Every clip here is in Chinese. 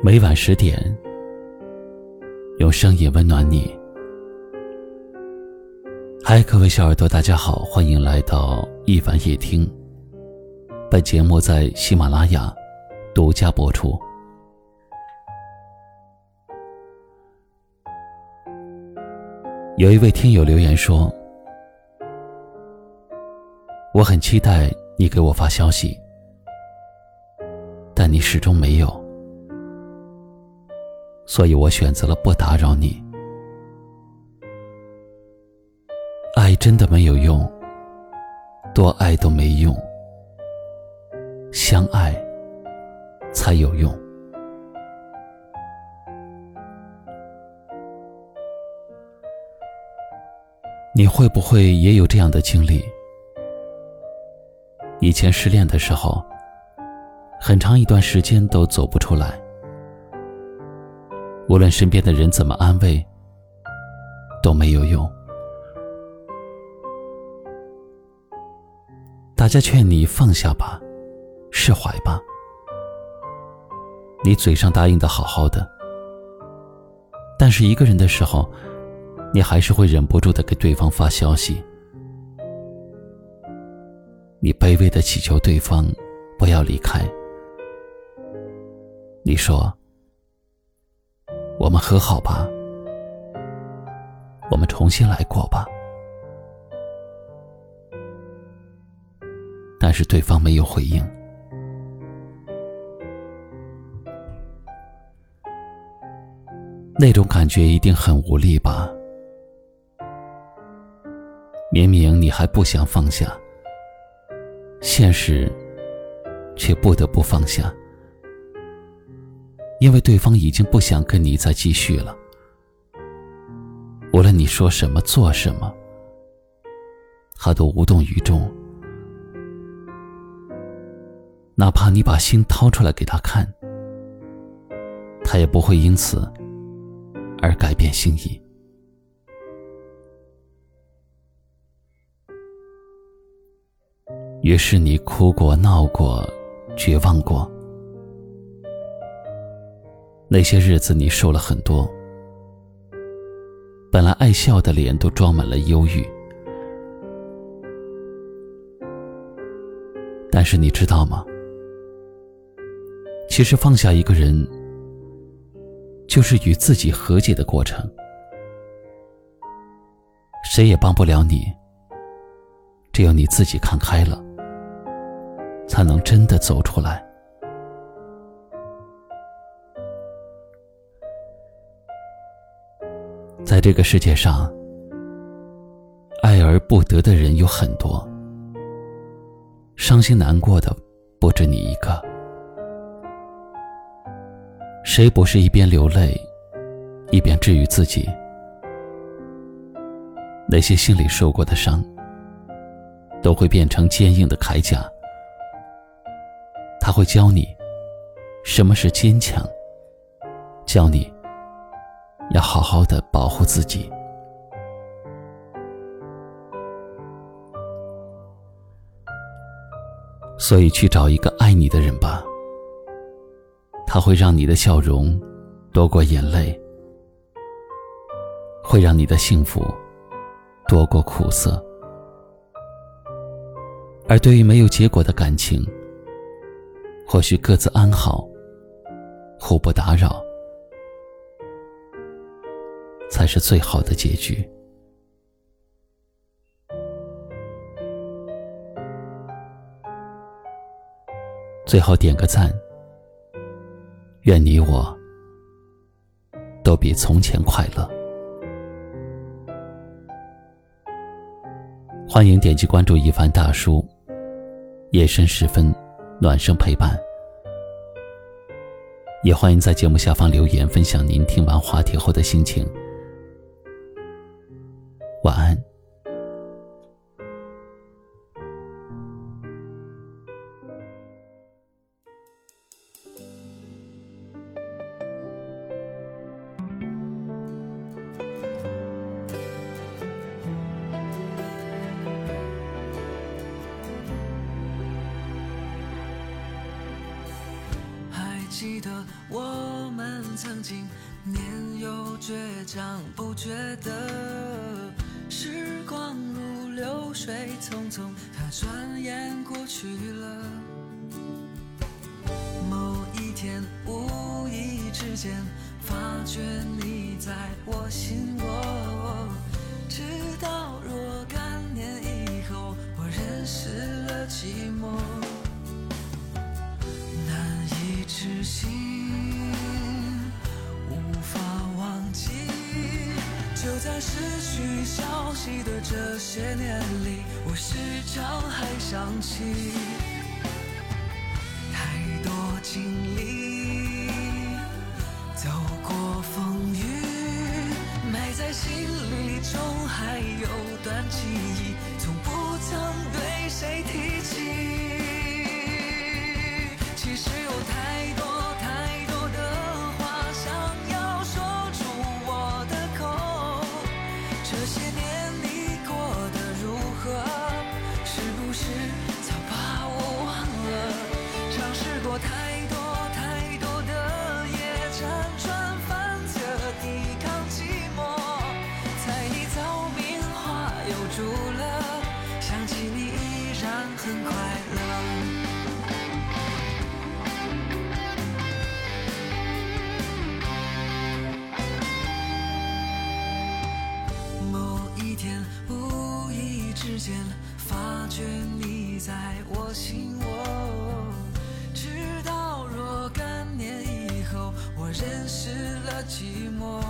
每晚十点，用声音温暖你。嗨，各位小耳朵，大家好，欢迎来到一凡夜听。本节目在喜马拉雅独家播出。有一位听友留言说：“我很期待你给我发消息，但你始终没有。”所以我选择了不打扰你。爱真的没有用，多爱都没用，相爱才有用。你会不会也有这样的经历？以前失恋的时候，很长一段时间都走不出来。无论身边的人怎么安慰，都没有用。大家劝你放下吧，释怀吧。你嘴上答应的好好的，但是一个人的时候，你还是会忍不住的给对方发消息。你卑微的祈求对方不要离开。你说。我们和好吧，我们重新来过吧。但是对方没有回应，那种感觉一定很无力吧？明明你还不想放下，现实却不得不放下。因为对方已经不想跟你再继续了，无论你说什么做什么，他都无动于衷。哪怕你把心掏出来给他看，他也不会因此而改变心意。于是你哭过、闹过、绝望过。那些日子，你瘦了很多，本来爱笑的脸都装满了忧郁。但是你知道吗？其实放下一个人，就是与自己和解的过程。谁也帮不了你，只有你自己看开了，才能真的走出来。在这个世界上，爱而不得的人有很多，伤心难过的不止你一个。谁不是一边流泪，一边治愈自己？那些心里受过的伤，都会变成坚硬的铠甲。他会教你什么是坚强，教你。要好好的保护自己，所以去找一个爱你的人吧。他会让你的笑容多过眼泪，会让你的幸福多过苦涩。而对于没有结果的感情，或许各自安好，互不打扰。才是最好的结局。最后点个赞，愿你我都比从前快乐。欢迎点击关注一凡大叔，夜深时分暖声陪伴。也欢迎在节目下方留言，分享您听完话题后的心情。晚安。还记得我们。曾经年幼倔强，不觉得时光如流水匆匆，它转眼过去了。某一天，无意之间发觉你在我心窝，直到若干年以后，我认识了寂寞，难以置信，失去消息的这些年里，我时常还想起。太多经历，走过风雨，埋在心里，中还有段记很快乐。某一天，无意之间发觉你在我心窝，直到若干年以后，我认识了寂寞，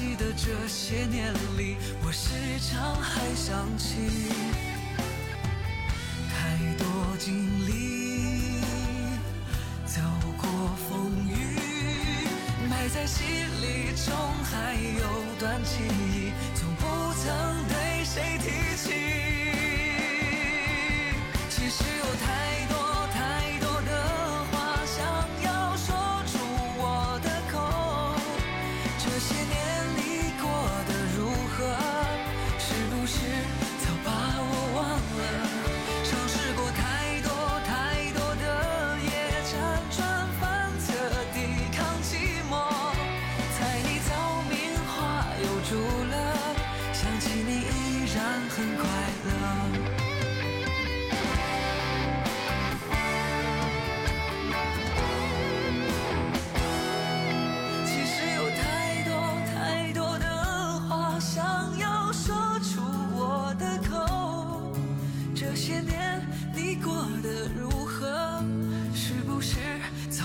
记得这些年里，我时常还想起。太多经历，走过风雨，埋在心里，中还有段记忆，从不曾对谁提起。这些年，你过得如何？是不是早？